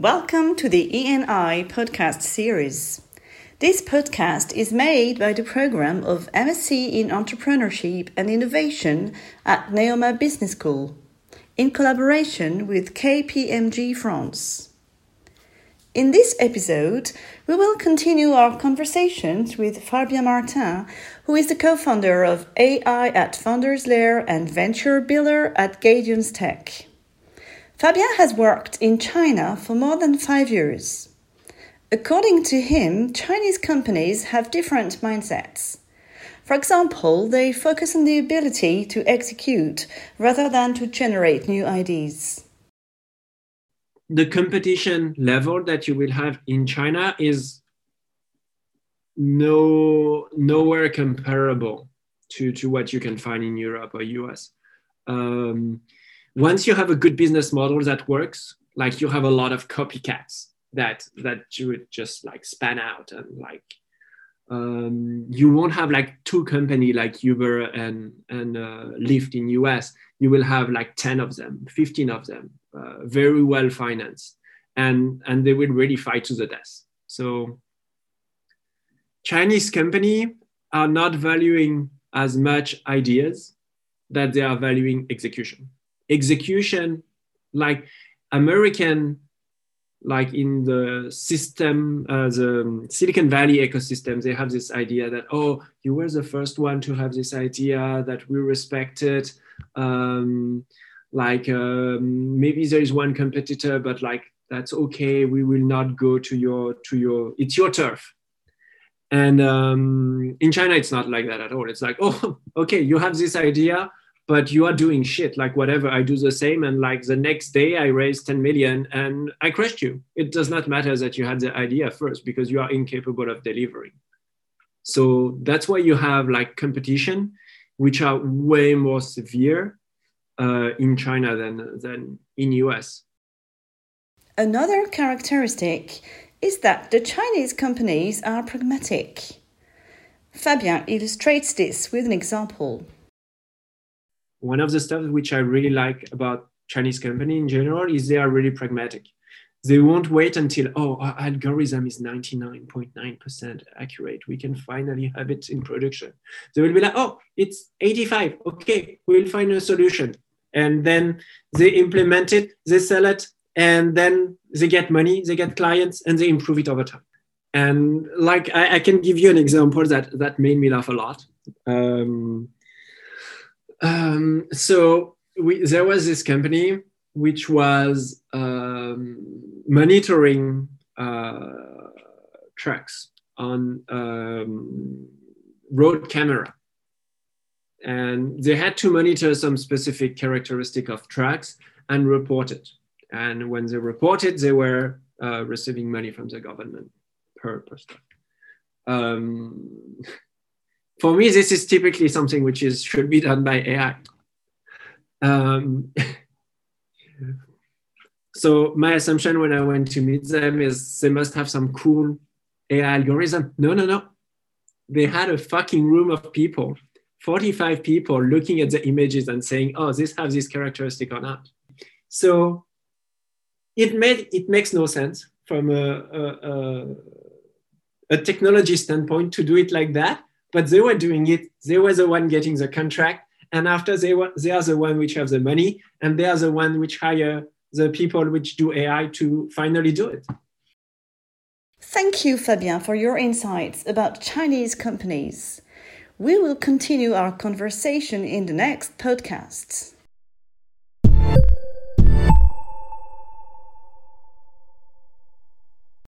Welcome to the ENI podcast series. This podcast is made by the program of MSc in Entrepreneurship and Innovation at Neoma Business School in collaboration with KPMG France. In this episode, we will continue our conversations with Fabien Martin, who is the co founder of AI at Founders Lair and venture builder at Gadians Tech. Fabien has worked in China for more than five years. According to him, Chinese companies have different mindsets. For example, they focus on the ability to execute rather than to generate new ideas. The competition level that you will have in China is no nowhere comparable to, to what you can find in Europe or US. Um, once you have a good business model that works, like you have a lot of copycats that that you would just like span out and like um, you won't have like two company like Uber and and uh, Lyft in US. You will have like ten of them, fifteen of them, uh, very well financed, and and they will really fight to the death. So Chinese company are not valuing as much ideas that they are valuing execution execution like american like in the system uh, the silicon valley ecosystem they have this idea that oh you were the first one to have this idea that we respect it um, like um, maybe there is one competitor but like that's okay. We will not go to your to your it's your turf. And um, in china it's not like that at all. It's like oh okay you have this idea but you are doing shit like whatever i do the same and like the next day i raise 10 million and i crushed you. It does not matter that you had the idea first because you are incapable of delivering. So that's why you have like competition which are way more severe uh, in china than than in us another characteristic is that the chinese companies are pragmatic. Fabien illustrates this with an example one of the stuff which I really like about Chinese company in general is they are really pragmatic. They won't wait until, oh, our algorithm is 99.9% accurate. We can finally have it in production. They will be like, oh, it's 85. Okay, we'll find a solution. And then they implement it, they sell it, and then they get money, they get clients, and they improve it over time. And like I, I can give you an example that that made me laugh a lot. Um, um, so we, there was this company which was um, monitoring uh, trucks on um, road camera. And they had to monitor some specific characteristic of tracks and report it. And when they reported, they were uh, receiving money from the government per, per stuff. For me, this is typically something which is should be done by AI. Um, so my assumption when I went to meet them is they must have some cool AI algorithm. No, no, no. They had a fucking room of people, 45 people looking at the images and saying, oh, this has this characteristic or not. So it made it makes no sense from a, a, a, a technology standpoint to do it like that but they were doing it. They were the one getting the contract, and after they were, they are the one which have the money, and they are the one which hire the people which do AI to finally do it. Thank you, Fabien, for your insights about Chinese companies. We will continue our conversation in the next podcasts.